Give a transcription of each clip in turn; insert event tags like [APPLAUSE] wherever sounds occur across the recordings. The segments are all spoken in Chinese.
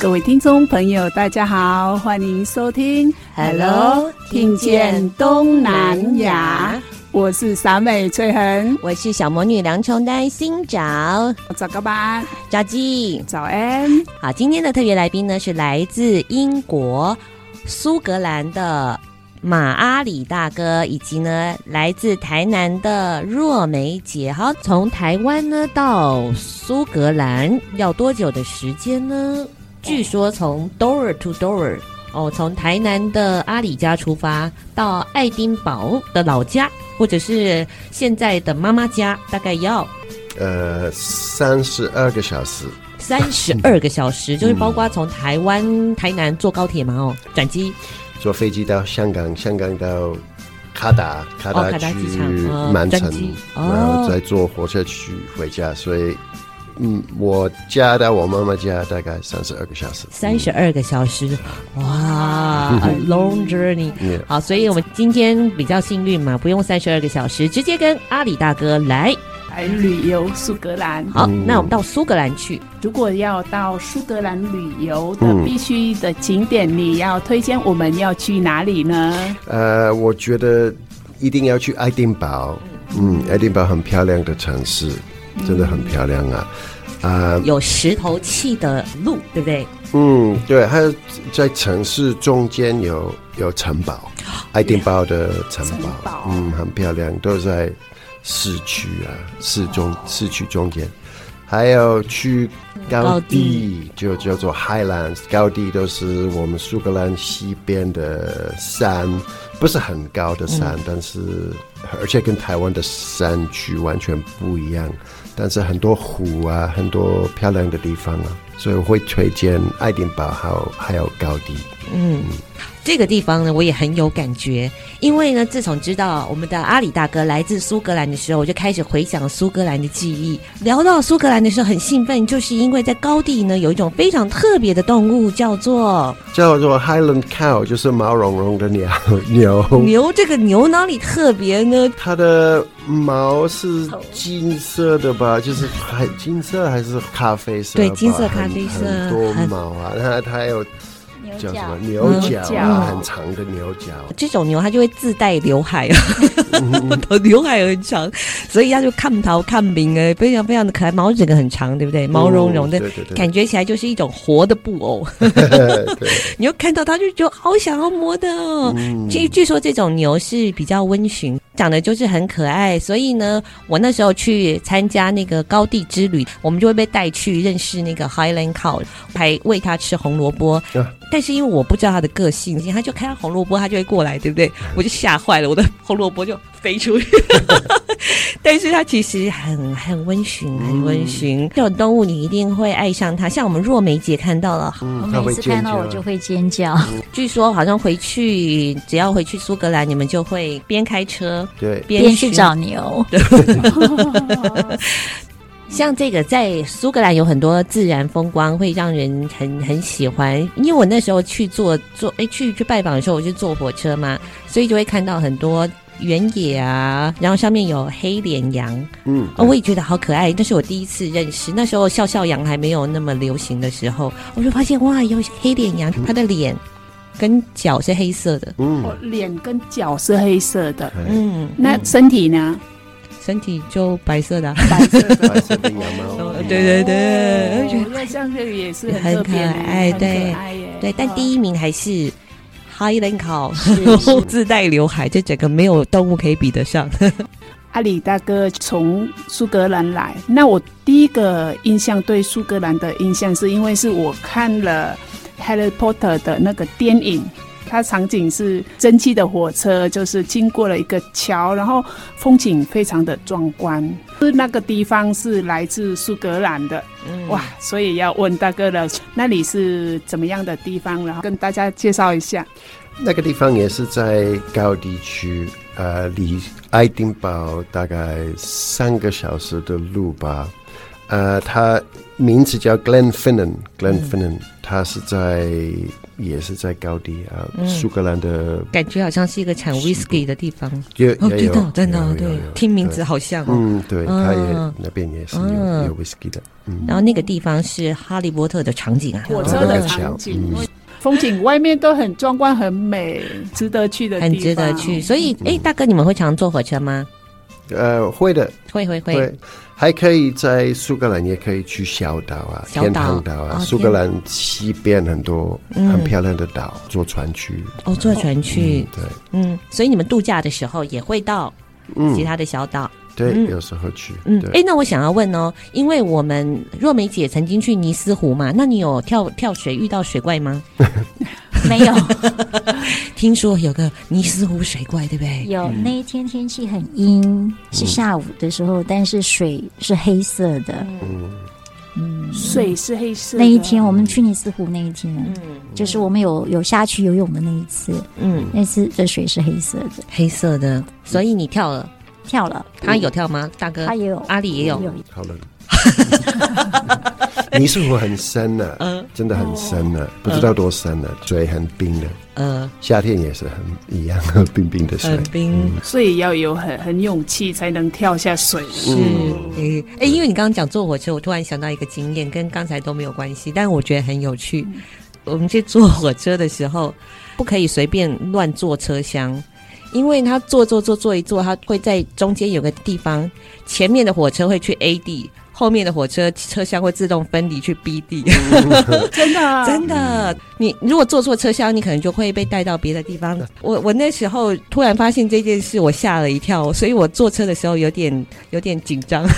各位听众朋友，大家好，欢迎收听 Hello，听见东南亚。我是傻美翠恒，我是小魔女梁琼丹，新找早个班，早记早安。好，今天的特别来宾呢是来自英国苏格兰的马阿里大哥，以及呢来自台南的若梅姐。好，从台湾呢到苏格兰要多久的时间呢？据说从 door to door 哦，从台南的阿里家出发到爱丁堡的老家，或者是现在的妈妈家，大概要呃三十二个小时。三十二个小时，就是包括从台湾台南坐高铁嘛哦，转机坐飞机到香港，香港到卡达，卡达去曼城，然后再坐火车去回家，所以。嗯，我家到我妈妈家大概三十二个小时。三十二个小时，哇，[LAUGHS] a long journey。好，所以我们今天比较幸运嘛，不用三十二个小时，直接跟阿里大哥来来旅游苏格兰。好，那我们到苏格兰去。如果要到苏格兰旅游的必须的景点，你要推荐我们要去哪里呢？呃，我觉得一定要去爱丁堡。嗯，爱丁堡很漂亮的城市。真的很漂亮啊！啊、呃，有石头砌的路，对不对？嗯，对。还有在城市中间有有城堡，爱丁堡的城堡，城堡嗯，很漂亮，都在市区啊，市中市区中间。还有去高地，就叫做 Highlands，高地都是我们苏格兰西边的山，不是很高的山，嗯、但是而且跟台湾的山区完全不一样。但是很多湖啊，很多漂亮的地方啊，所以我会推荐爱丁堡，还有还有高地。嗯，这个地方呢，我也很有感觉，因为呢，自从知道我们的阿里大哥来自苏格兰的时候，我就开始回想苏格兰的记忆。聊到苏格兰的时候，很兴奋，就是因为在高地呢，有一种非常特别的动物，叫做叫做 Highland Cow，就是毛茸茸的牛牛 [LAUGHS] [LAUGHS] 牛。这个牛哪里特别呢？它的毛是金色的吧？就是还金色还是咖啡色？对，金色咖啡色，很多毛啊，它它有。叫什么牛角啊，很长的牛角。这种牛它就会自带刘海啊，[LAUGHS] 刘海很长，所以它就看头看明哎，非常非常的可爱，毛整个很长，对不对？毛茸茸的，感觉起来就是一种活的布偶。[LAUGHS] [LAUGHS] 你又看到它就觉得好想要摸的哦。据据说这种牛是比较温驯，长得就是很可爱，所以呢，我那时候去参加那个高地之旅，我们就会被带去认识那个 Highland Cow，还喂它吃红萝卜。但是因为我不知道它的个性，它就看到红萝卜，它就会过来，对不对？我就吓坏了，我的红萝卜就飞出去。[LAUGHS] 但是它其实很很温驯，很温驯。这种动物你一定会爱上它。像我们若梅姐看到了，嗯、我每次看到我就会尖叫。嗯、[LAUGHS] 据说好像回去只要回去苏格兰，你们就会边开车对边去找牛。[LAUGHS] 像这个在苏格兰有很多自然风光，会让人很很喜欢。因为我那时候去坐坐，哎，去去拜访的时候，我就坐火车嘛，所以就会看到很多原野啊，然后上面有黑脸羊，嗯，哦我也觉得好可爱。那是我第一次认识，那时候笑笑羊还没有那么流行的时候，我就发现哇，有黑脸羊，它的脸跟脚是黑色的，嗯，脸跟脚是黑色的，嗯，那身体呢？身体就白色的，啊，白色的，白色的羊毛。对 [LAUGHS] 对对，我觉得像这个也是很可爱，对。对。但第一名还是 Highland [LAUGHS] Cow，自带刘海，这整个没有动物可以比得上。[LAUGHS] 阿里大哥从苏格兰来，那我第一个印象对苏格兰的印象，是因为是我看了《Harry Potter》的那个电影，它场景是蒸汽的火车，就是经过了一个桥，然后风景非常的壮观。是那个地方是来自苏格兰的，嗯、哇，所以要问大哥了，那里是怎么样的地方？然后跟大家介绍一下。那个地方也是在高地区，呃，离爱丁堡大概三个小时的路吧。呃，他名字叫 Glenfinnan，Glenfinnan，他是在也是在高地啊，苏格兰的，感觉好像是一个产 whisky 的地方。有有有，真的对，听名字好像。嗯，对，它也那边也是有有 whisky 的。嗯，然后那个地方是哈利波特的场景啊，火车的场景。风景外面都很壮观，很美，值得去的地方。很值得去，所以，哎、嗯，大哥，你们会常坐火车吗？呃，会的，会会会。还可以在苏格兰，也可以去小岛啊，岛天堂岛啊。苏、哦、格兰西边很多很漂亮的岛，嗯、坐船去。哦，坐船去，嗯、对，嗯，所以你们度假的时候也会到其他的小岛。嗯对，有时候去。嗯，哎，那我想要问哦，因为我们若梅姐曾经去尼斯湖嘛，那你有跳跳水遇到水怪吗？[LAUGHS] 没有。[LAUGHS] 听说有个尼斯湖水怪，对不对？有，那一天天气很阴，是下午的时候，但是水是黑色的。嗯。嗯，水是黑色。那一天我们去尼斯湖那一天，嗯，就是我们有有下去游泳的那一次，嗯，那次的水是黑色的，黑色的，所以你跳了。跳了，他有跳吗？大哥，他也有，阿里也有。好了，尼斯湖很深呢，嗯，真的很深呢，不知道多深呢，水很冰的，嗯，夏天也是很一样，冰冰的水，很冰，所以要有很很勇气才能跳下水。是，哎哎，因为你刚刚讲坐火车，我突然想到一个经验，跟刚才都没有关系，但我觉得很有趣。我们去坐火车的时候，不可以随便乱坐车厢。因为他坐坐坐坐一坐，他会在中间有个地方，前面的火车会去 A 地。后面的火车车厢会自动分离去 B 地，[LAUGHS] 真的、啊、真的。你如果坐错车厢，你可能就会被带到别的地方。我我那时候突然发现这件事，我吓了一跳，所以我坐车的时候有点有点紧张。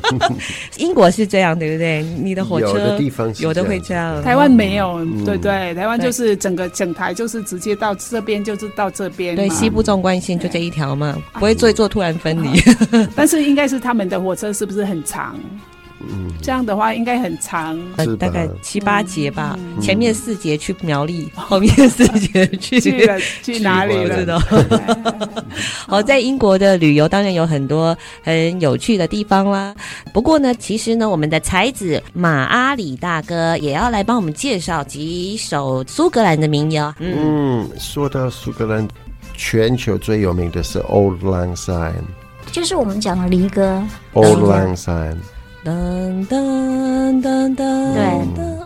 [LAUGHS] 英国是这样，对不对？你的火车有的地方有的会这样，台湾没有，嗯、对对，台湾就是整个整台就是直接到这边，就是到这边。对，西部纵贯线就这一条嘛，不会坐一坐突然分离。[LAUGHS] 但是应该是他们的火车是不是很长？嗯，这样的话应该很长，呃，大概七八节吧。嗯、前面四节去苗栗，嗯、后面四节去去了 [LAUGHS] 去哪里了？知道。[LAUGHS] 好，在英国的旅游当然有很多很有趣的地方啦。不过呢，其实呢，我们的才子马阿里大哥也要来帮我们介绍几首苏格兰的民谣。嗯，嗯，说到苏格兰，全球最有名的是《Auld Lang Syne》，就是我们讲的离歌，《Auld Lang Syne》。噔噔噔噔，对，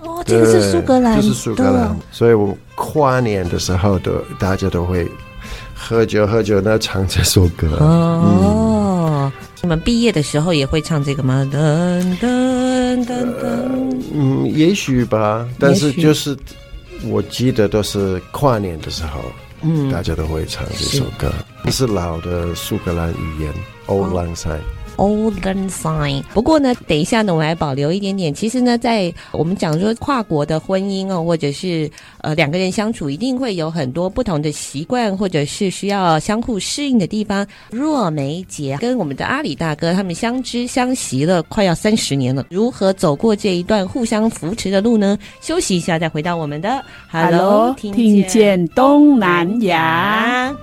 哦，这个是苏格兰，就是苏格兰，所以我跨年的时候都大家都会喝酒喝酒，那唱这首歌。哦，你们毕业的时候也会唱这个吗？噔噔噔噔，嗯，也许吧，但是就是我记得都是跨年的时候，嗯，大家都会唱这首歌，这是老的苏格兰语言，Auld Lang Syne。Auld Lang Syne。不过呢，等一下呢，我们来保留一点点。其实呢，在我们讲说跨国的婚姻哦，或者是呃两个人相处，一定会有很多不同的习惯，或者是需要相互适应的地方。若梅姐跟我们的阿里大哥他们相知相惜了快要三十年了，如何走过这一段互相扶持的路呢？休息一下，再回到我们的 Hello，听见东南亚。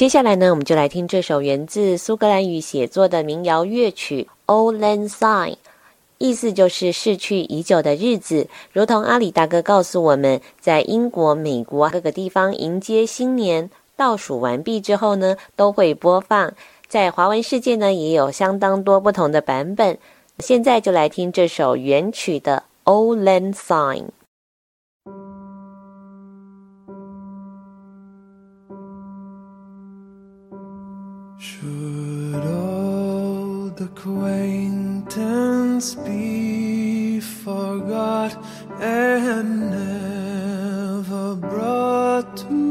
接下来呢，我们就来听这首源自苏格兰语写作的民谣乐曲《Old Lang Syne》，意思就是逝去已久的日子。如同阿里大哥告诉我们，在英国、美国各个地方迎接新年倒数完毕之后呢，都会播放。在华文世界呢，也有相当多不同的版本。现在就来听这首原曲的《Old Lang Syne》。Acquaintance be forgot and never brought to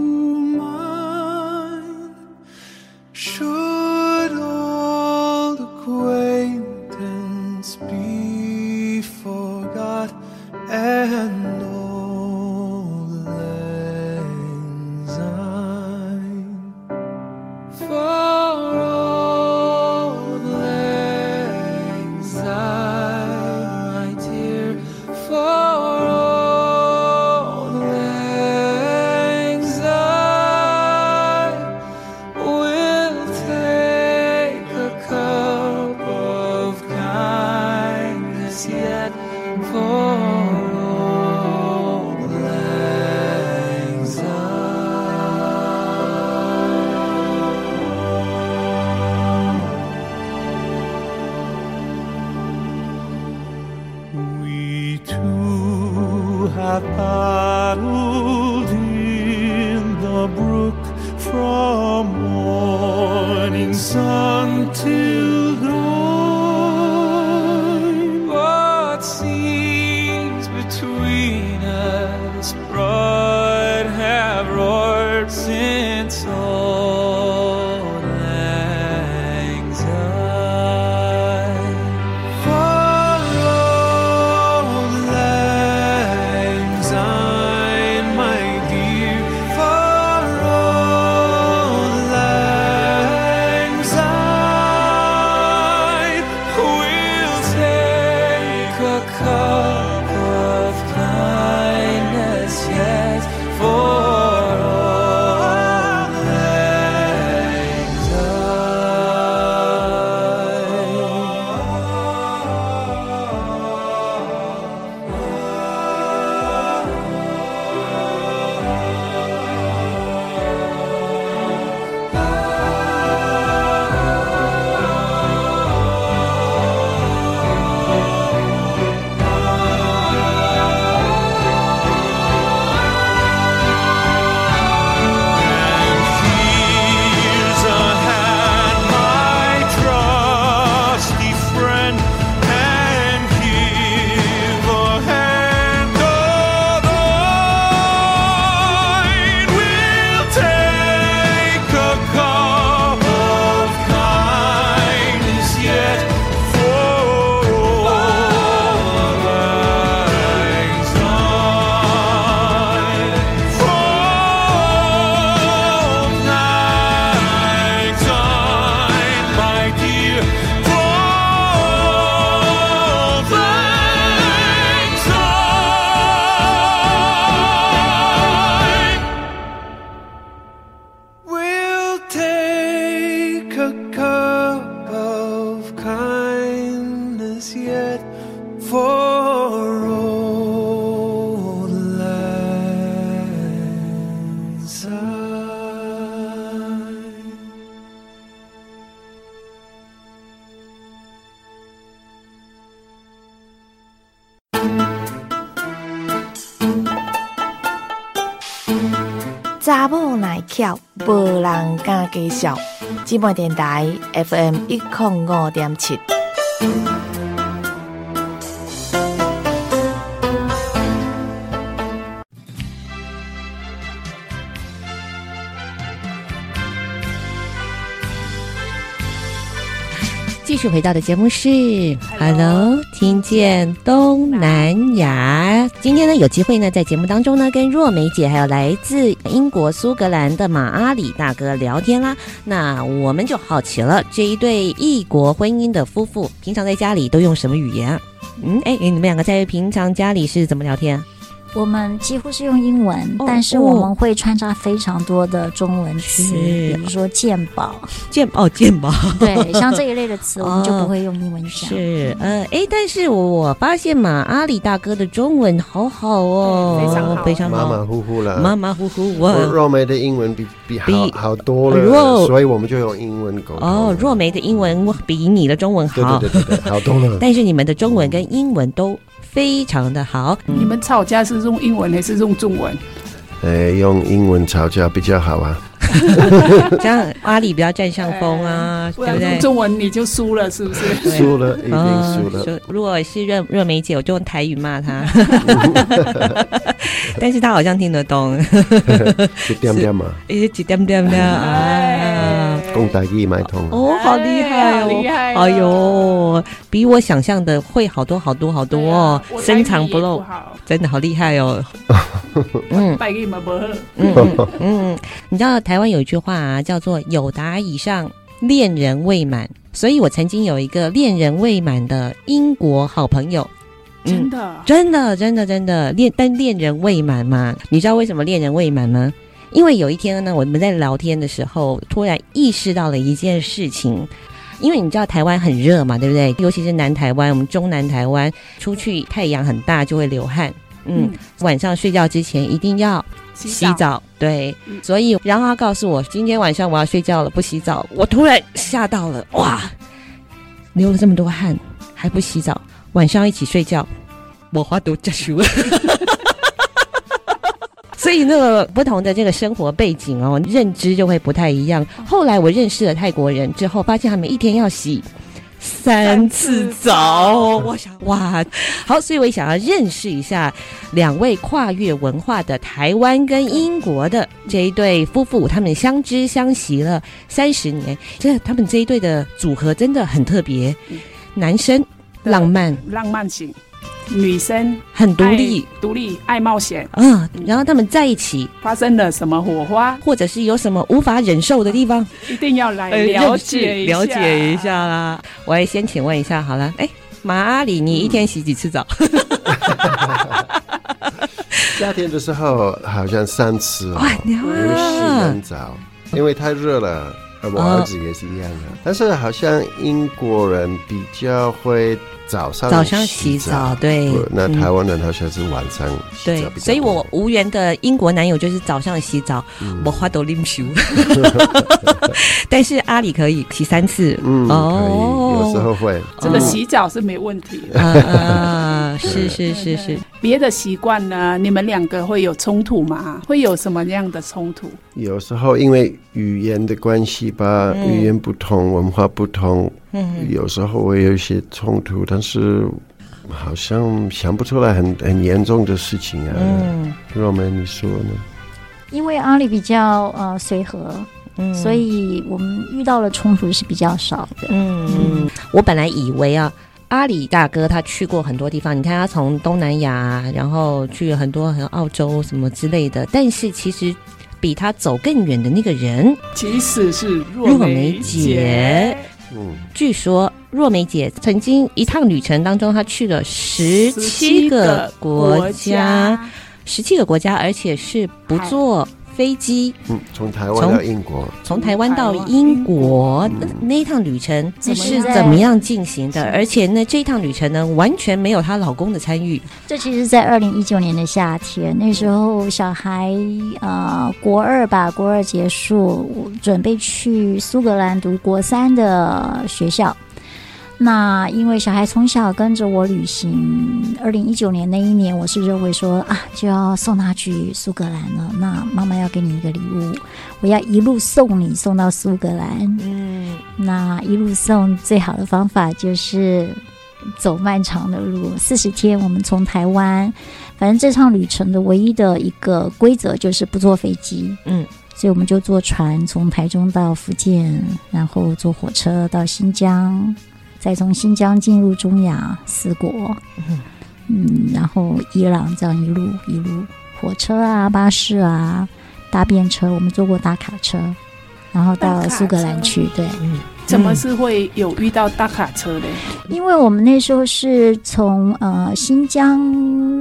敢介绍。芝麻电台 FM 一零五点七。续回到的节目是 Hello，听见东南亚。今天呢，有机会呢，在节目当中呢，跟若梅姐还有来自英国苏格兰的马阿里大哥聊天啦。那我们就好奇了，这一对异国婚姻的夫妇，平常在家里都用什么语言啊？嗯，哎，你们两个在平常家里是怎么聊天？我们几乎是用英文，哦、但是我们会穿插非常多的中文词，比如说鉴宝、鉴哦鉴宝，对，像这一类的词，[LAUGHS] 我们就不会用英文讲。是，呃，哎，但是我发现嘛阿里大哥的中文好好哦，非常好，非常好，马马虎虎了，马马虎虎。我若梅的英文比比好比好多了，若所以我们就用英文沟通。哦，若梅的英文比你的中文好，对对对对，好多了。[LAUGHS] 但是你们的中文跟英文都非常的好。你们吵架是用英文还是用中文？呃，用英文吵架比较好啊。[LAUGHS] 这样阿里比较占上风啊，对不对？中文你就输了，是不是？输了，已经输了。哦、如果是热热梅姐，我就用台语骂她，[LAUGHS] 但是她好像听得懂。[LAUGHS] 一点点嘛，一点点点啊，讲台语买通哦，好厉害哦，厉害！哎呦，比我想象的会好多好多好多哦，深藏不露，真的好厉害哦。[LAUGHS] 嗯，拜给你们嗯嗯嗯，你知道台湾有一句话啊，叫做“友达以上，恋人未满”。所以我曾经有一个恋人未满的英国好朋友，真的，真的，真的，真的恋，但恋人未满嘛？你知道为什么恋人未满吗？因为有一天呢，我们在聊天的时候，突然意识到了一件事情。因为你知道台湾很热嘛，对不对？尤其是南台湾，我们中南台湾出去太阳很大就会流汗。嗯，晚上睡觉之前一定要洗澡。洗澡对，嗯、所以然后他告诉我，今天晚上我要睡觉了，不洗澡。我突然吓到了，哇！流了这么多汗还不洗澡，晚上一起睡觉，我花都结束了。[LAUGHS] 所以那个不同的这个生活背景哦，认知就会不太一样。后来我认识了泰国人之后，发现他们一天要洗三次澡。我想哇，好，所以我也想要认识一下两位跨越文化的台湾跟英国的这一对夫妇，他们相知相惜了三十年，这他们这一对的组合真的很特别。男生浪漫，浪漫型。女生很独立，独立爱冒险，嗯，然后他们在一起。发生了什么火花，或者是有什么无法忍受的地方，一定要来了解了解一下啦。我也先请问一下好了，哎，马阿里，你一天洗几次澡？[LAUGHS] 夏天的时候好像三次哦，因为洗很早，因为太热了。我儿子也是一样的，但是好像英国人比较会。早上早上洗澡，对。那台湾人好像是晚上洗澡。对，所以我无缘的英国男友就是早上洗澡，我花都拎修。[LAUGHS] 但是阿里可以洗三次，嗯，哦，有时候会。这个洗澡是没问题。啊，是是是是。别的习惯呢？你们两个会有冲突吗？会有什么样的冲突？有时候因为语言的关系吧，语言不同，文化不同。嗯，有时候会有一些冲突，但是好像想不出来很很严重的事情啊。嗯，若梅，你说呢？因为阿里比较呃随和，嗯，所以我们遇到了冲突是比较少的。嗯嗯，我本来以为啊，阿里大哥他去过很多地方，你看他从东南亚，然后去了很多很澳洲什么之类的，但是其实比他走更远的那个人，其实是若梅姐。嗯，据说若梅姐曾经一趟旅程当中，她去了十七个国家，十七个国家，而且是不坐飞机。嗯，从台湾到英国，从台湾到英国那那一趟旅程是怎么样进行的？而且呢，这一趟旅程呢，完全没有她老公的参与。这其实，在二零一九年的夏天，那时候小孩呃国二吧，国二结束，准备去苏格兰读国三的学校。那因为小孩从小跟着我旅行，二零一九年那一年，我是认为说啊，就要送他去苏格兰了。那妈妈要给你一个礼物，我要一路送你送到苏格兰。嗯，那一路送最好的方法就是走漫长的路，四十天。我们从台湾，反正这趟旅程的唯一的一个规则就是不坐飞机。嗯，所以我们就坐船从台中到福建，然后坐火车到新疆。再从新疆进入中亚四国，嗯，然后伊朗这样一路一路，火车啊、巴士啊、搭便车，我们坐过大卡车，然后到苏格兰去。对，嗯，怎么是会有遇到大卡车呢？因为我们那时候是从呃新疆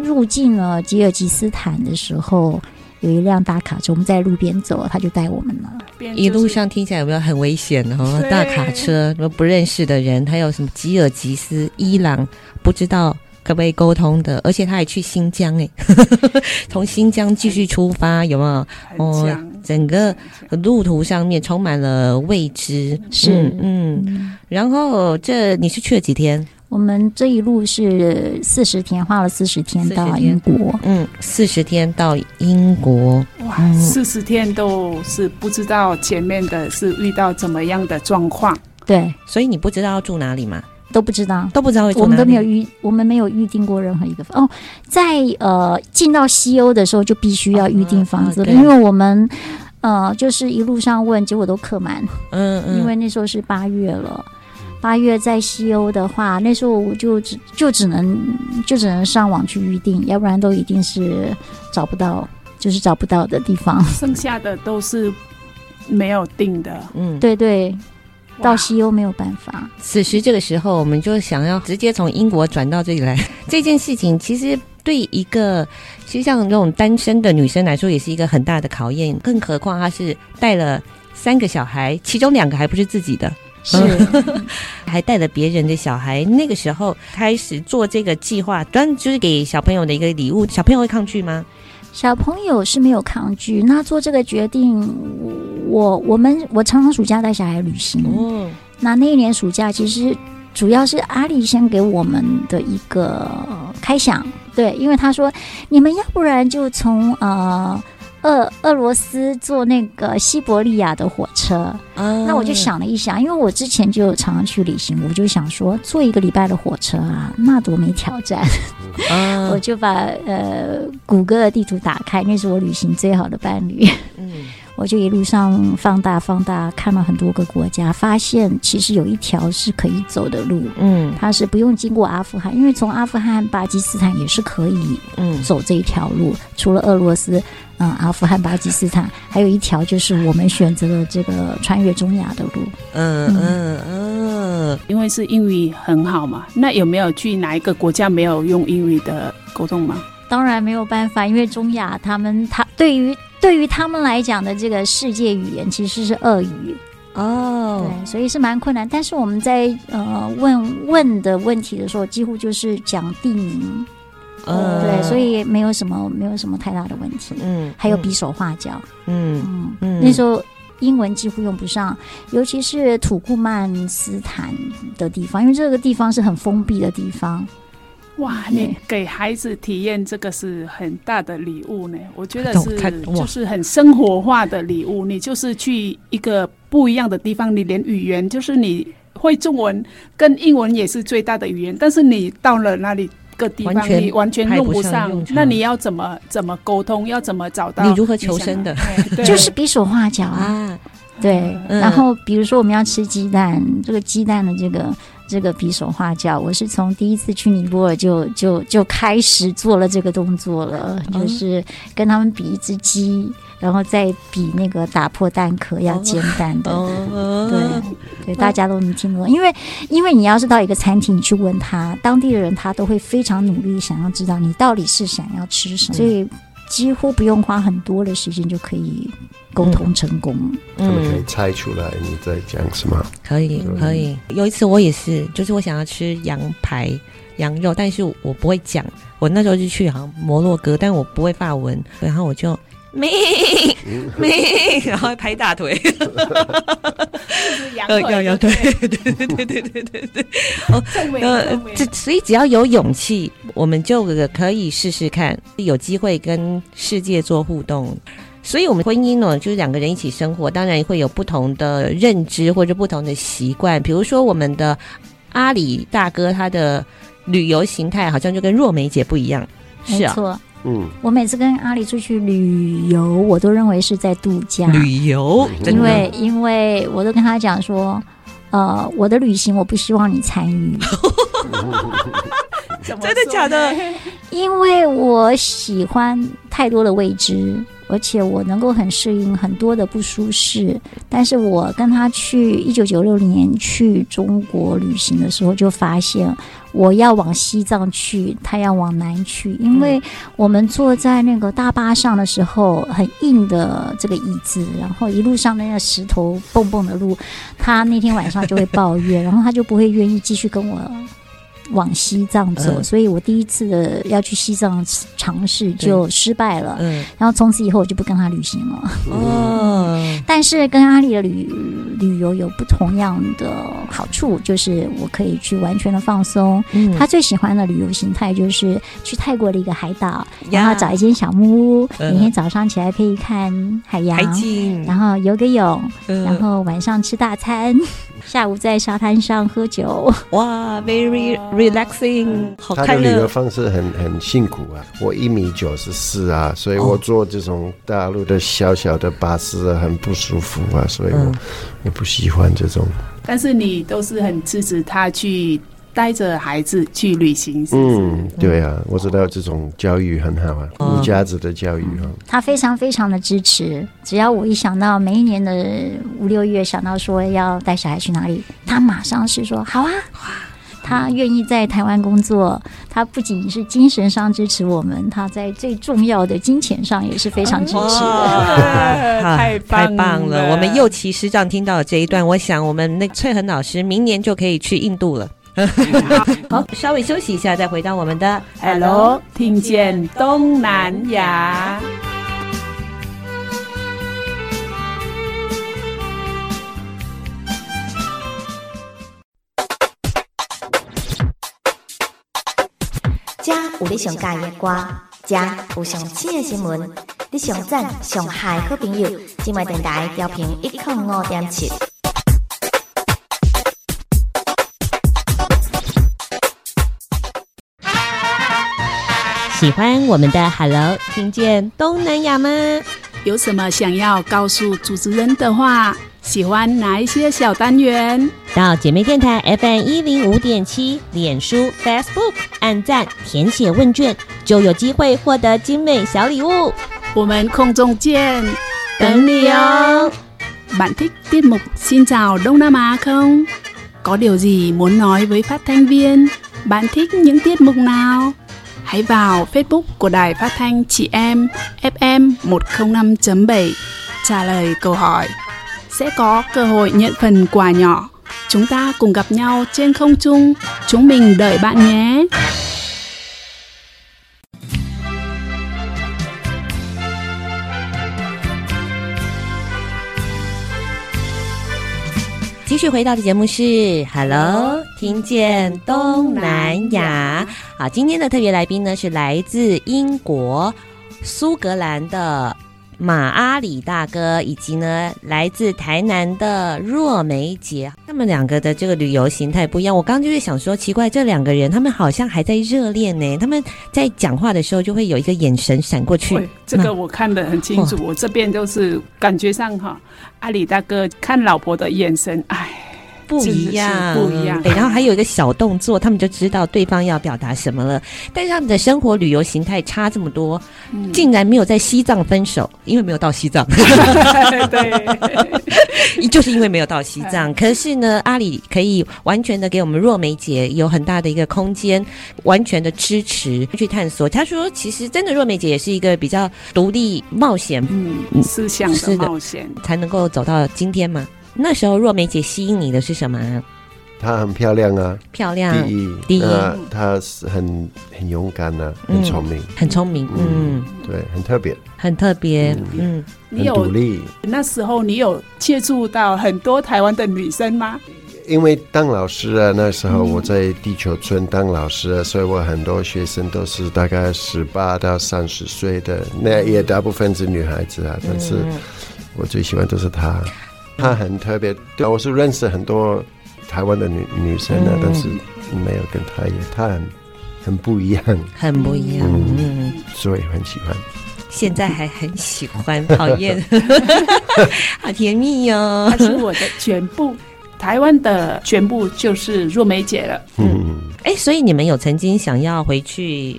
入境了吉尔吉斯坦的时候。有一辆大卡车，我们在路边走，他就带我们了。[LAUGHS] 一路上听起来有没有很危险哦？大卡车，什么不认识的人，还有什么吉尔吉斯、伊朗，不知道可不可以沟通的？而且他还去新疆哎，[LAUGHS] 从新疆继续出发，有没有？哦，整个路途上面充满了未知。是，嗯。然后这你是去了几天？我们这一路是四十天，花了四十天到英国。嗯，四十天到英国，哇，四十天都是不知道前面的是遇到怎么样的状况。对，所以你不知道要住哪里吗？都不知道，都不知道会住哪里。我们都没有预，我们没有预定过任何一个房。哦，在呃进到西欧的时候就必须要预定房子了，哦，因为我们呃就是一路上问，结果都客满。嗯嗯，因为那时候是八月了。八月在西欧的话，那时候我就只就只能就只能上网去预定，要不然都一定是找不到，就是找不到的地方。剩下的都是没有定的。嗯，对对，到西欧没有办法。此时这个时候，我们就想要直接从英国转到这里来。[LAUGHS] 这件事情其实对一个其实像这种单身的女生来说，也是一个很大的考验。更何况她是带了三个小孩，其中两个还不是自己的。是，[LAUGHS] [LAUGHS] 还带了别人的小孩。那个时候开始做这个计划，专就是给小朋友的一个礼物。小朋友会抗拒吗？小朋友是没有抗拒。那做这个决定，我我们我常常暑假带小孩旅行。哦，那那一年暑假其实主要是阿里先给我们的一个开想。对，因为他说，你们要不然就从呃。俄俄罗斯坐那个西伯利亚的火车，啊，那我就想了一想，因为我之前就常常去旅行，我就想说坐一个礼拜的火车啊，那多没挑战。啊，[LAUGHS] 我就把呃谷歌的地图打开，那是我旅行最好的伴侣。嗯，我就一路上放大放大，看了很多个国家，发现其实有一条是可以走的路。嗯，它是不用经过阿富汗，因为从阿富汗、巴基斯坦也是可以嗯走这一条路，嗯，除了俄罗斯。嗯，阿富汗、巴基斯坦，还有一条就是我们选择了这个穿越中亚的路。嗯嗯嗯，因为是英语很好嘛，那有没有去哪一个国家没有用英语的沟通吗？当然没有办法，因为中亚他们他对于对于他们来讲的这个世界语言其实是俄语哦，对，所以是蛮困难。但是我们在呃问问的问题的时候，几乎就是讲地名。嗯，对，所以没有什么没有什么太大的问题。嗯，还有比手画脚。嗯嗯嗯，那时候英文几乎用不上，尤其是土库曼斯坦的地方，因为这个地方是很封闭的地方。哇，你给孩子体验这个是很大的礼物呢。我觉得是就是很生活化的礼物。你就是去一个不一样的地方，你连语言就是你会中文跟英文也是最大的语言，但是你到了那里。个地方你完全用不上，那你要怎么怎么沟通？要怎么找到？你如何求生的？[LAUGHS] 就是比手画脚啊，对。嗯、然后比如说我们要吃鸡蛋，这个鸡蛋的这个这个比手画脚，我是从第一次去尼泊尔就就就开始做了这个动作了，嗯、就是跟他们比一只鸡。然后再比那个打破蛋壳要煎蛋的，哦、对对，大家都能听懂。因为因为你要是到一个餐厅，你去问他当地的人，他都会非常努力想要知道你到底是想要吃什么，所以几乎不用花很多的时间就可以沟通成功。嗯，他们可以猜出来你在讲什么？可以可以。有一次我也是，就是我想要吃羊排、羊肉，但是我不会讲。我那时候就去好像摩洛哥，但我不会法文，然后我就。咪咪，[LAUGHS] 然后拍大腿，呃，要要对对对对对对对对，哦，呃，这所以只要有勇气，我们就可以试试看，有机会跟世界做互动。所以，我们婚姻呢，就是两个人一起生活，当然会有不同的认知或者不同的习惯。比如说，我们的阿里大哥，他的旅游形态好像就跟若梅姐不一样，是啊。嗯，我每次跟阿里出去旅游，我都认为是在度假。旅游，因为因为我都跟他讲说，呃，我的旅行我不希望你参与。[LAUGHS] 真的假的？[LAUGHS] 因为我喜欢太多的未知。而且我能够很适应很多的不舒适，但是我跟他去一九九六年去中国旅行的时候，就发现我要往西藏去，他要往南去，因为我们坐在那个大巴上的时候，很硬的这个椅子，然后一路上那个石头蹦蹦的路，他那天晚上就会抱怨，然后他就不会愿意继续跟我往西藏走，嗯、所以我第一次的要去西藏尝试就失败了。嗯，然后从此以后我就不跟他旅行了。哦，但是跟阿里的旅旅游有不同样的好处，就是我可以去完全的放松。嗯，他最喜欢的旅游形态就是去泰国的一个海岛，然后找一间小木屋，嗯、每天早上起来可以看海洋，海，然后游个泳，嗯、然后晚上吃大餐。下午在沙滩上喝酒，哇，very relaxing，好快乐。他的旅游方式很很辛苦啊，我一米九十四啊，所以我坐这种大陆的小小的巴士啊，很不舒服啊，所以我也不喜欢这种。但是你都是很支持他去。带着孩子去旅行是是，嗯，对啊，我知道这种教育很好啊，无家子的教育啊。他非常非常的支持，只要我一想到每一年的五六月，想到说要带小孩去哪里，他马上是说好啊。他愿意在台湾工作，他不仅是精神上支持我们，他在最重要的金钱上也是非常支持的。太太棒了！我们右旗师长听到了这一段，我想我们那翠恒老师明年就可以去印度了。好，稍微休息一下，再回到我们的 Hello，听见东南亚。这有你上喜欢的歌，这有上新的新闻，你上赞上嗨好朋友，今晚电台调频一点五点七。喜欢我们的 Hello，听见东南亚吗？有什么想要告诉主持人的话？喜欢哪一些小单元？到姐妹电台 FM 一零五点七，脸书、Facebook 按赞，填写问卷，就有机会获得精美小礼物。我们空中见，等你哦！bạn thích tiết mục Xin chào Đông Nam Á không? Có điều gì muốn nói với phát thanh viên? Bạn thích những tiết mục nào? Hãy vào Facebook của Đài Phát thanh Chị Em FM 105.7 trả lời câu hỏi. Sẽ có cơ hội nhận phần quà nhỏ. Chúng ta cùng gặp nhau trên không trung. Chúng mình đợi bạn nhé. 继续回到的节目是 Hello，听见东南亚。好，今天的特别来宾呢是来自英国苏格兰的马阿里大哥，以及呢来自台南的若梅姐。他们两个的这个旅游形态不一样。我刚刚就是想说，奇怪，这两个人他们好像还在热恋呢。他们在讲话的时候就会有一个眼神闪过去。这个我看得很清楚，我这边就是感觉上哈，阿里大哥看老婆的眼神，哎。不一样，不一样。对，然后还有一个小动作，他们就知道对方要表达什么了。但是他们的生活旅游形态差这么多，嗯、竟然没有在西藏分手，因为没有到西藏。[LAUGHS] 对，[LAUGHS] 就是因为没有到西藏。可是呢，阿里可以完全的给我们若梅姐有很大的一个空间，完全的支持去探索。他说，其实真的若梅姐也是一个比较独立冒险，嗯，思想的冒险，才能够走到今天嘛。那时候若梅姐吸引你的是什么？她很漂亮啊，漂亮。第一，第一，她是很很勇敢啊，很聪明，很聪明，嗯，对，很特别，很特别，嗯，很独立。那时候你有接触到很多台湾的女生吗？因为当老师啊，那时候我在地球村当老师啊，所以我很多学生都是大概十八到三十岁的，那也大部分是女孩子啊，但是我最喜欢都是她。她很特别，对，我是认识很多台湾的女女生的，嗯、但是没有跟她一样，她很很不一样，很不一样，嗯，嗯，所以很喜欢。现在还很喜欢，[LAUGHS] 讨厌，[LAUGHS] 好甜蜜哦！她是我的全部，台湾的全部就是若梅姐了。嗯，哎，所以你们有曾经想要回去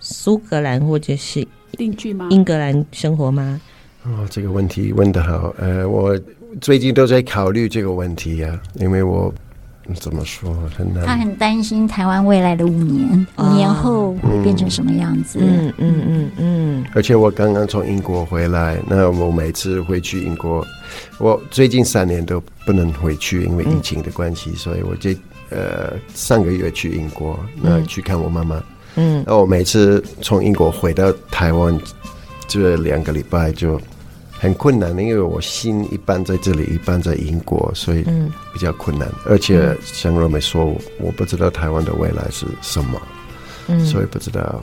苏格兰或者是定居吗？英格兰生活吗？哦，这个问题问得好，呃，我。最近都在考虑这个问题呀、啊，因为我怎么说很难。他很担心台湾未来的五年，五年后会变成什么样子？嗯嗯嗯嗯。而且我刚刚从英国回来，那我每次回去英国，我最近三年都不能回去，因为疫情的关系，嗯、所以我这呃上个月去英国，那去看我妈妈。嗯，那我每次从英国回到台湾，这两个礼拜就很困难，因为我心一半在这里，一半在英国，所以比较困难。而且像若梅说，我不知道台湾的未来是什么，嗯，所以不知道，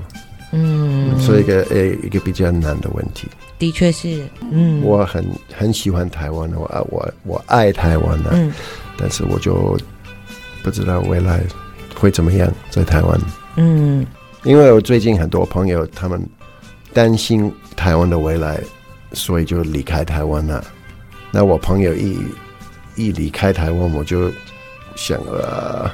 嗯，所以一个诶一个比较难的问题。的确是，嗯，我很很喜欢台湾，我爱我我爱台湾的，嗯，但是我就不知道未来会怎么样在台湾，嗯。因为我最近很多朋友他们担心台湾的未来，所以就离开台湾了。那我朋友一一离开台湾，我就想啊，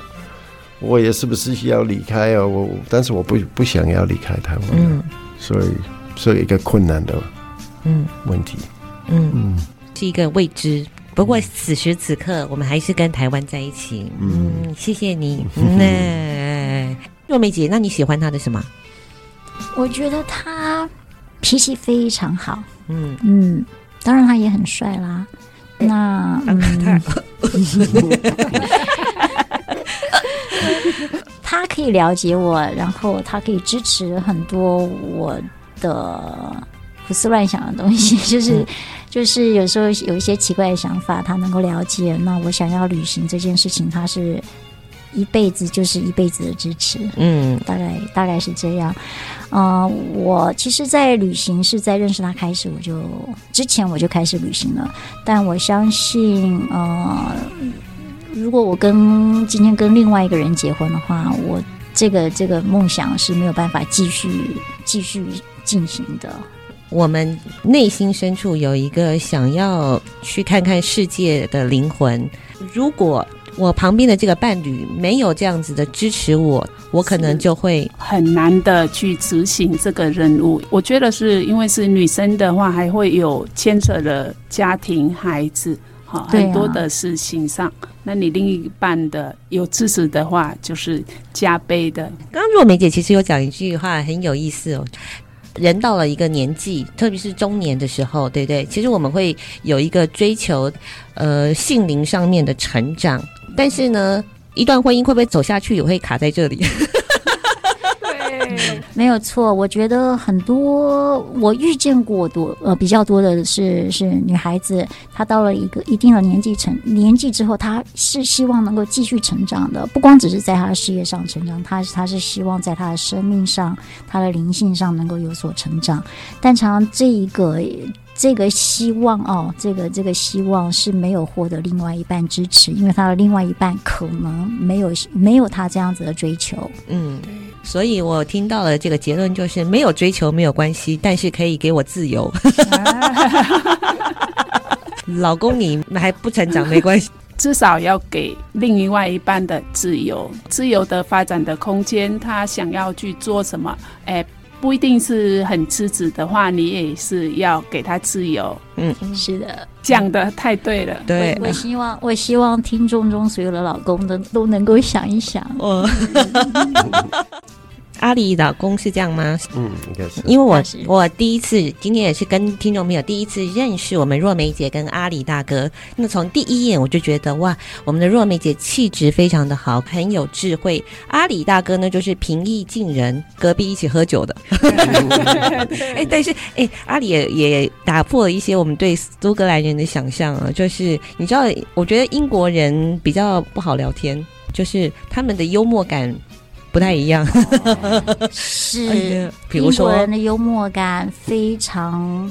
我也是不是需要离开啊？我但是我不不想要离开台湾，嗯，所以所以一个困难的嗯问题，嗯嗯，是一个未知。不过此时此刻，我们还是跟台湾在一起。嗯，谢谢你。[LAUGHS] 那。若梅姐，那你喜欢他的什么？我觉得他脾气非常好。嗯嗯，当然他也很帅啦。那嗯，他可以了解我，然后他可以支持很多我的胡思乱想的东西，[LAUGHS] 就是、嗯、就是有时候有一些奇怪的想法，他能够了解。那我想要旅行这件事情，他是。一辈子就是一辈子的支持，嗯，大概大概是这样。呃，我其实，在旅行是在认识他开始，我就之前我就开始旅行了。但我相信，呃，如果我跟今天跟另外一个人结婚的话，我这个这个梦想是没有办法继续继续进行的。我们内心深处有一个想要去看看世界的灵魂，如果。我旁边的这个伴侣没有这样子的支持我，我可能就会很难的去执行这个任务。我觉得是因为是女生的话，还会有牵扯了家庭、孩子，好很多的事情上。啊、那你另一半的有支持的话，就是加倍的。刚刚若梅姐其实有讲一句话很有意思哦。人到了一个年纪，特别是中年的时候，对不对？其实我们会有一个追求，呃，心灵上面的成长。但是呢，一段婚姻会不会走下去，也会卡在这里。对，[LAUGHS] 没有错。我觉得很多我遇见过多呃比较多的是是女孩子，她到了一个一定的年纪成年纪之后，她是希望能够继续成长的，不光只是在她的事业上成长，她她是希望在她的生命上、她的灵性上能够有所成长。但常常这一个。这个希望哦，这个这个希望是没有获得另外一半支持，因为他的另外一半可能没有没有他这样子的追求。嗯，所以我听到了这个结论，就是没有追求没有关系，但是可以给我自由。[LAUGHS] 老公，你还不成长没关系，至少要给另外一半的自由，自由的发展的空间。他想要去做什么？哎。不一定是很支持的话，你也是要给他自由。嗯，是的，讲的太对了。对，我希望，我希望听众中所有的老公都都能够想一想。哦 [LAUGHS] 阿里老公是这样吗？嗯，应该是。因为我我第一次今天也是跟听众朋友第一次认识我们若梅姐跟阿里大哥。那从第一眼我就觉得哇，我们的若梅姐气质非常的好，很有智慧。阿里大哥呢，就是平易近人，隔壁一起喝酒的。[LAUGHS] 哎，但是哎，阿里也也打破了一些我们对苏格兰人的想象啊，就是你知道，我觉得英国人比较不好聊天，就是他们的幽默感。不太一样，是，[LAUGHS] 比如说英国人的幽默感非常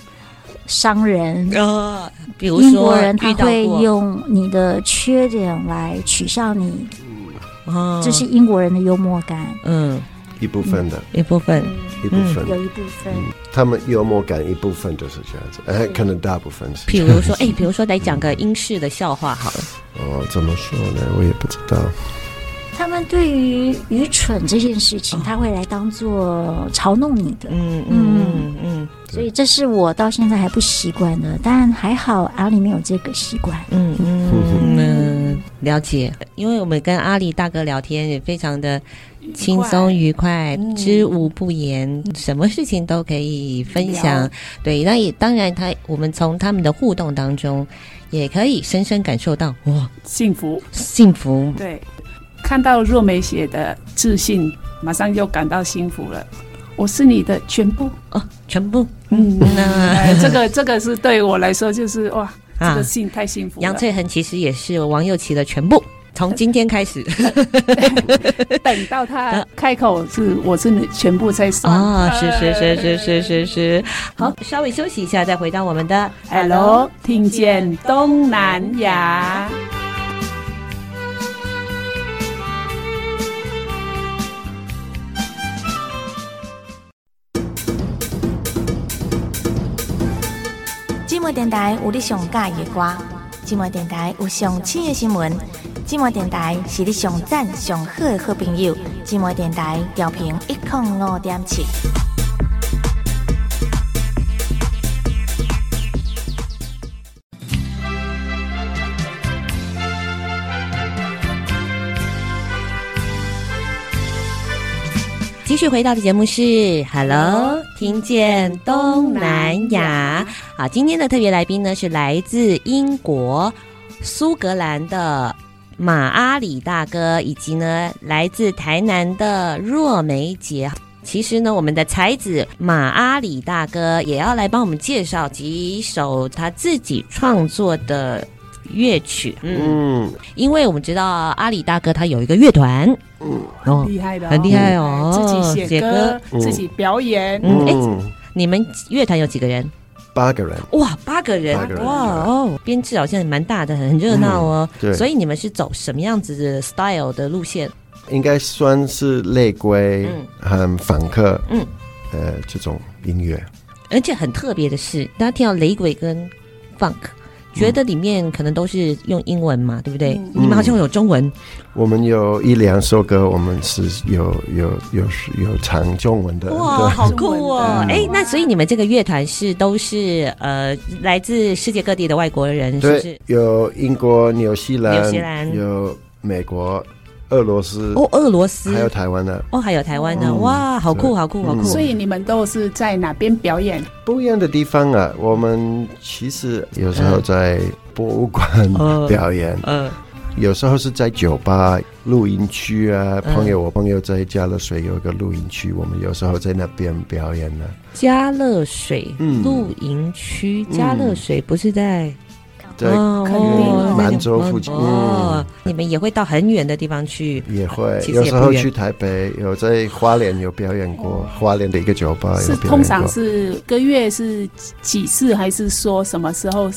伤人啊。比如说，英国人他会用你的缺点来取笑你，这是英国人的幽默感。嗯，一部分的，一部分，一部分，有一部分，他们幽默感一部分就是这样子，哎，可能大部分是。比如说，哎，比如说来讲个英式的笑话好了。哦，怎么说呢？我也不知道。他们对于愚蠢这件事情，他会来当做嘲弄你的。嗯嗯嗯嗯，所以这是我到现在还不习惯的，但还好阿里没有这个习惯。嗯嗯嗯，了解。因为我们跟阿里大哥聊天也非常的轻松愉快，知无不言，什么事情都可以分享。对，那也当然他，我们从他们的互动当中，也可以深深感受到哇，幸福，幸福。对。看到若梅写的自信，马上就感到幸福了。我是你的全部哦，全部。嗯，那这个这个是对我来说就是哇，啊这个幸太幸福了。杨翠恒其实也是王佑琪的全部。从今天开始，[LAUGHS] 等到他开口是我是你全部才算啊、哦！是是是是是是是。好，稍微休息一下，再回到我们的 Hello，听见东南亚。寂寞电台有你上佳的歌，寂寞电台有上新的新闻。寂寞电台是你上赞上好的好朋友。寂寞电台调频一零五点七。继续回到的节目是 Hello，听见东南亚。好，今天的特别来宾呢是来自英国苏格兰的。马阿里大哥，以及呢来自台南的若梅姐，其实呢，我们的才子马阿里大哥也要来帮我们介绍几首他自己创作的乐曲。嗯，因为我们知道阿里大哥他有一个乐团，嗯，很厉害的、哦，很厉害哦，自己写歌，自己表演。嗯，哎，你们乐团有几个人？八个人。哇，八个人，哇哦，编制好像也蛮大的，很热闹哦。嗯、对，所以你们是走什么样子的 style 的路线？应该算是类归和访客，嗯，呃，这种音乐。而且很特别的是，大家听到雷鬼跟 funk，觉得里面可能都是用英文嘛，对不对？嗯、你们好像有中文。我们有一两首歌，我们是有有有有唱中文的。哇，好酷哦！哎、嗯，那所以你们这个乐团是都是呃来自世界各地的外国人，是不是？有英国、纽西兰、纽西兰，有美国、俄罗斯。哦，俄罗斯，还有台湾的。哦，还有台湾的。嗯、哇，好酷，好酷，好酷！所以你们都是在哪边表演？不一样的地方啊。我们其实有时候在博物馆表演。嗯。嗯有时候是在酒吧、露营区啊，朋友，我朋友在佳乐水有一个露营区，我们有时候在那边表演呢。佳乐水露营区，佳乐水不是在在满洲附近哦。你们也会到很远的地方去？也会，有时候去台北，有在花莲有表演过，花莲的一个酒吧。是通常是个月是几次，还是说什么时候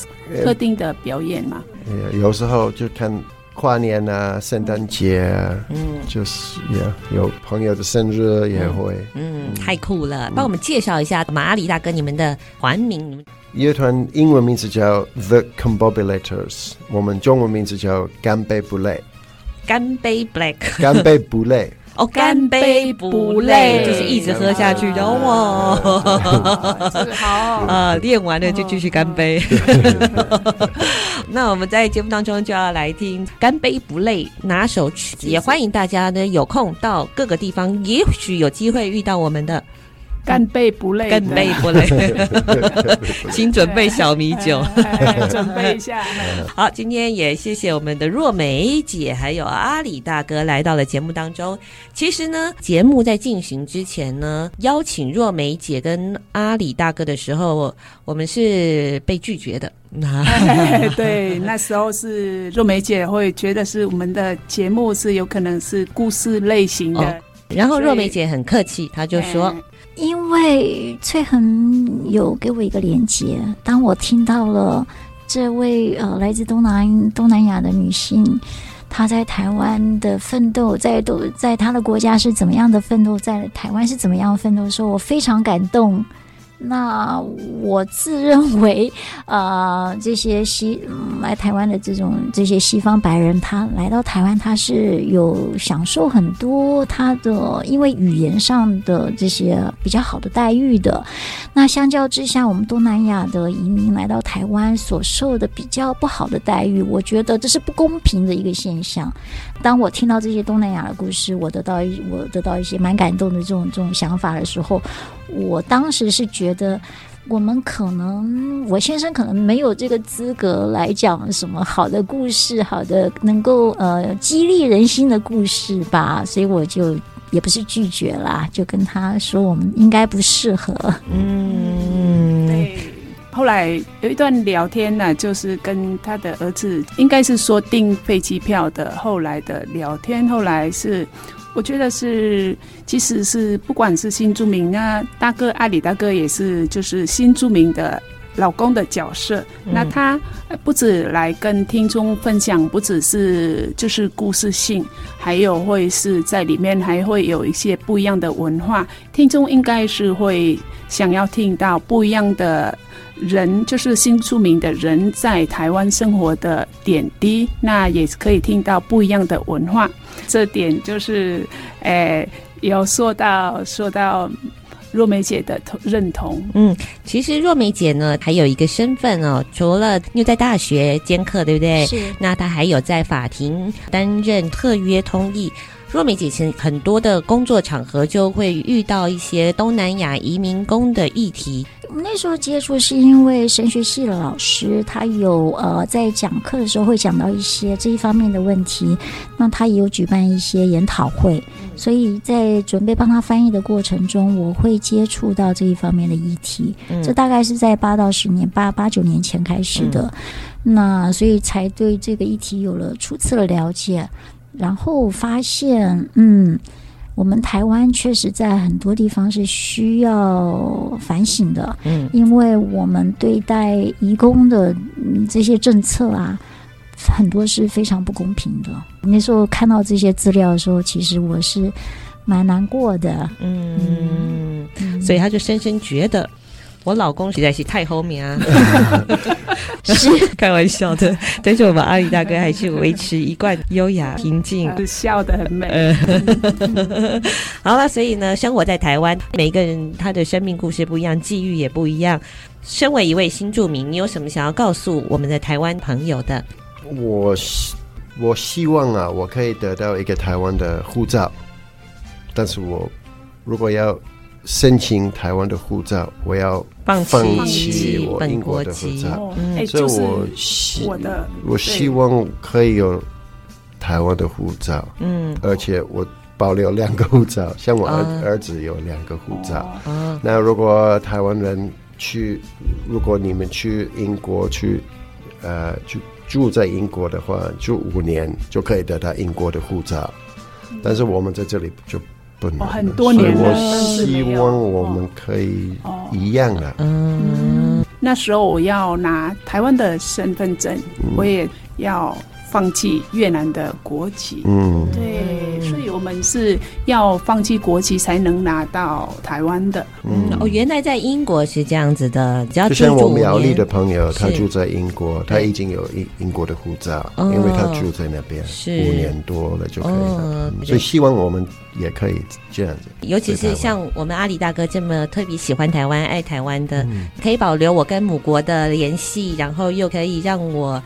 特定的表演吗？有时候就看。跨年啊，圣诞节啊，嗯，就是也、yeah, 有朋友的生日也会，嗯，嗯太酷了！帮我们介绍一下马阿里大哥你们的团名，乐团英文名字叫 The Combobulators，我们中文名字叫干杯不累，干杯 Black，干杯不累。哦，干杯不累，就是一直喝下去的哇！这个好啊，练完了就继续干杯。[LAUGHS] 那我们在节目当中就要来听《干杯不累》哪首曲子？也欢迎大家呢有空到各个地方，也许有机会遇到我们的。干杯不累，干杯不累，[LAUGHS] 请准备小米酒，准备一下。[LAUGHS] 好，今天也谢谢我们的若梅姐还有阿里大哥来到了节目当中。其实呢，节目在进行之前呢，邀请若梅姐跟阿里大哥的时候，我们是被拒绝的。对，那时候是若梅姐会觉得是我们的节目是有可能是故事类型的，哦、然后若梅姐很客气，她就说。因为翠恒有给我一个连接，当我听到了这位呃来自东南东南亚的女性，她在台湾的奋斗，在都在她的国家是怎么样的奋斗，在台湾是怎么样奋斗的时候，我非常感动。那我自认为，呃，这些西、来台湾的这种这些西方白人，他来到台湾，他是有享受很多他的因为语言上的这些比较好的待遇的。那相较之下，我们东南亚的移民来到台湾所受的比较不好的待遇，我觉得这是不公平的一个现象。当我听到这些东南亚的故事，我得到一我得到一些蛮感动的这种这种想法的时候，我当时是觉。觉得我们可能我先生可能没有这个资格来讲什么好的故事，好的能够呃激励人心的故事吧，所以我就也不是拒绝啦，就跟他说我们应该不适合。嗯，对。后来有一段聊天呢，就是跟他的儿子，应该是说订飞机票的。后来的聊天，后来是。我觉得是，其实是不管是新著名那大哥阿里大哥也是，就是新著名的老公的角色。嗯、那他不止来跟听众分享，不只是就是故事性，还有会是在里面还会有一些不一样的文化。听众应该是会想要听到不一样的人，就是新出名的人在台湾生活的点滴。那也可以听到不一样的文化。这点就是，诶，有说到说到若梅姐的同认同。嗯，其实若梅姐呢，还有一个身份哦，除了又在大学兼课，对不对？是。那她还有在法庭担任特约通译。若梅姐前很多的工作场合就会遇到一些东南亚移民工的议题。那时候接触是因为神学系的老师，他有呃在讲课的时候会讲到一些这一方面的问题，那他也有举办一些研讨会，所以在准备帮他翻译的过程中，我会接触到这一方面的议题。嗯、这大概是在八到十年、八八九年前开始的，嗯、那所以才对这个议题有了初次的了解，然后发现嗯。我们台湾确实在很多地方是需要反省的，嗯，因为我们对待移工的这些政策啊，很多是非常不公平的。那时候看到这些资料的时候，其实我是蛮难过的，嗯，嗯，所以他就深深觉得。我老公实在是太后面啊，是 [LAUGHS] 开玩笑的。但是我们阿里大哥还是维持一贯优雅平静，笑得很美。[LAUGHS] 好了，所以呢，生活在台湾，每个人他的生命故事不一样，际遇也不一样。身为一位新住民，你有什么想要告诉我们的台湾朋友的？我希我希望啊，我可以得到一个台湾的护照，但是我如果要。申请台湾的护照，我要放弃我英国的护照，所以我希我，我希望可以有台湾的护照，嗯，而且我保留两个护照，像我儿儿子有两个护照。哦、那如果台湾人去，如果你们去英国去，呃，去住在英国的话，住五年就可以得到英国的护照，但是我们在这里就。不能、哦，很多年了，我希望我们可以一样啊。嗯，那时候我要拿台湾的身份证，嗯、我也要。放弃越南的国籍，嗯，对，所以我们是要放弃国籍才能拿到台湾的。嗯，哦，原来在英国是这样子的，只要就像我苗栗的朋友，他住在英国，他已经有英英国的护照，因为他住在那边是。五年多了就可以了。所以希望我们也可以这样子，尤其是像我们阿里大哥这么特别喜欢台湾、爱台湾的，可以保留我跟母国的联系，然后又可以让我。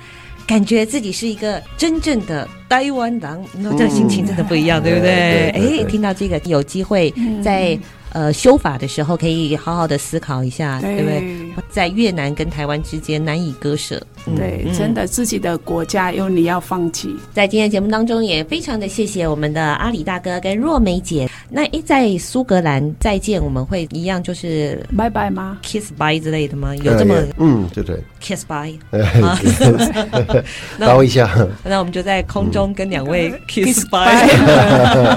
感觉自己是一个真正的台湾人，那这个心情真的不一样，嗯、对不对？哎，听到这个，有机会在。呃，修法的时候可以好好的思考一下，对，对不对？在越南跟台湾之间难以割舍，对，嗯、真的自己的国家有你要放弃。在今天节目当中，也非常的谢谢我们的阿里大哥跟若梅姐。那一在苏格兰再见，我们会一样就是拜拜吗？Kiss bye 之类的吗？有这么嗯，对对，Kiss bye，抱 [LAUGHS] [LAUGHS] 一下。那我们就在空中跟两位 Kiss bye。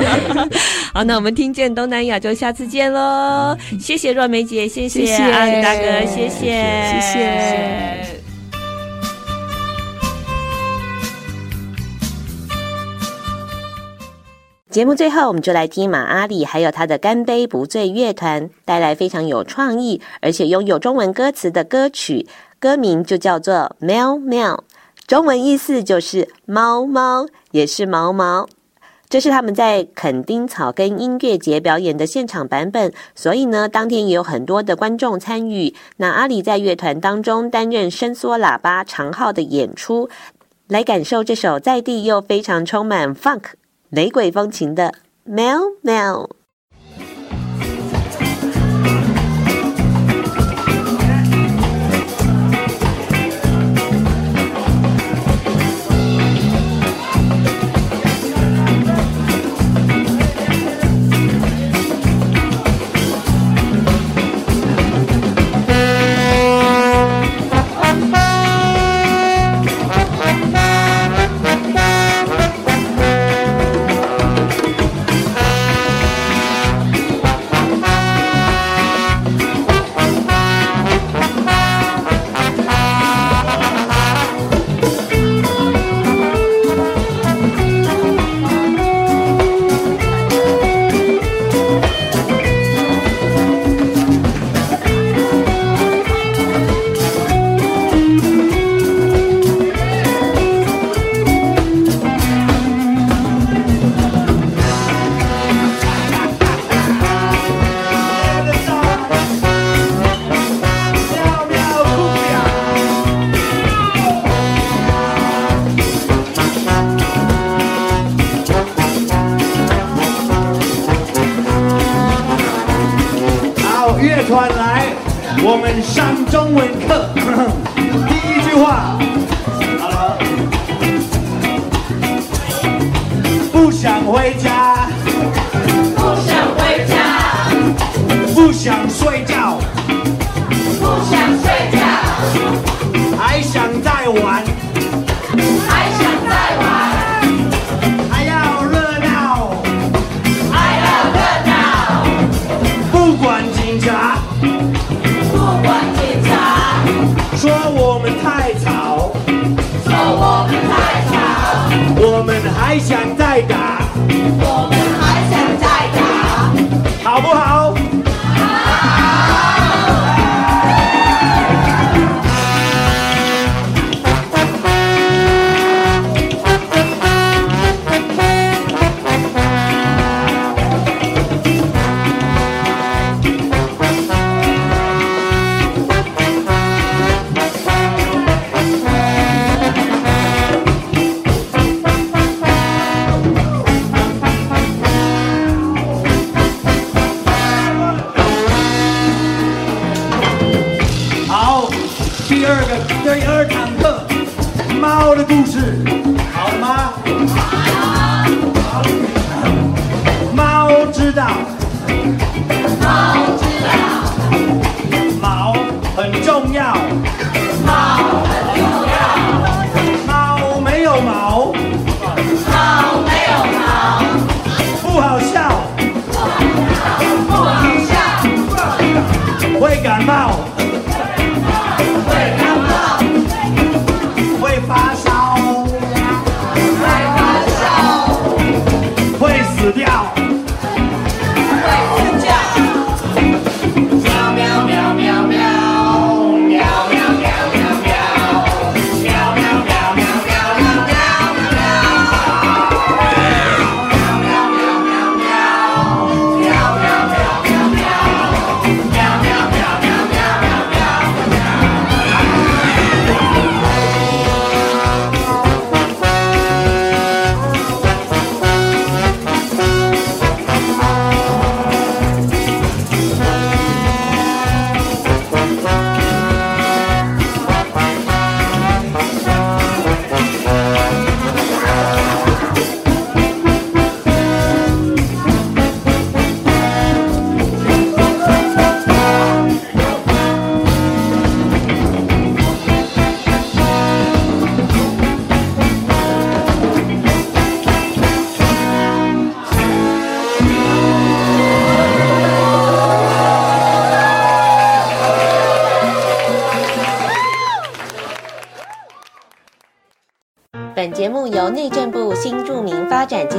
[LAUGHS] 好，那我们听见东南亚就下次见。喽，谢谢若梅姐，谢谢阿里大哥，谢谢，谢谢。节目最后，我们就来听马阿里还有他的干杯不醉乐团带来非常有创意，而且拥有中文歌词的歌曲，歌名就叫做《喵喵》，中文意思就是猫猫，也是毛毛。这是他们在垦丁草根音乐节表演的现场版本，所以呢，当天也有很多的观众参与。那阿里在乐团当中担任伸缩喇叭长号的演出，来感受这首在地又非常充满 funk 雷鬼风情的 Mel Mel。还想再打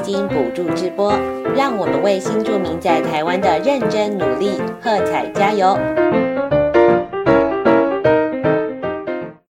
金补助直播，让我们为新住民在台湾的认真努力喝彩加油。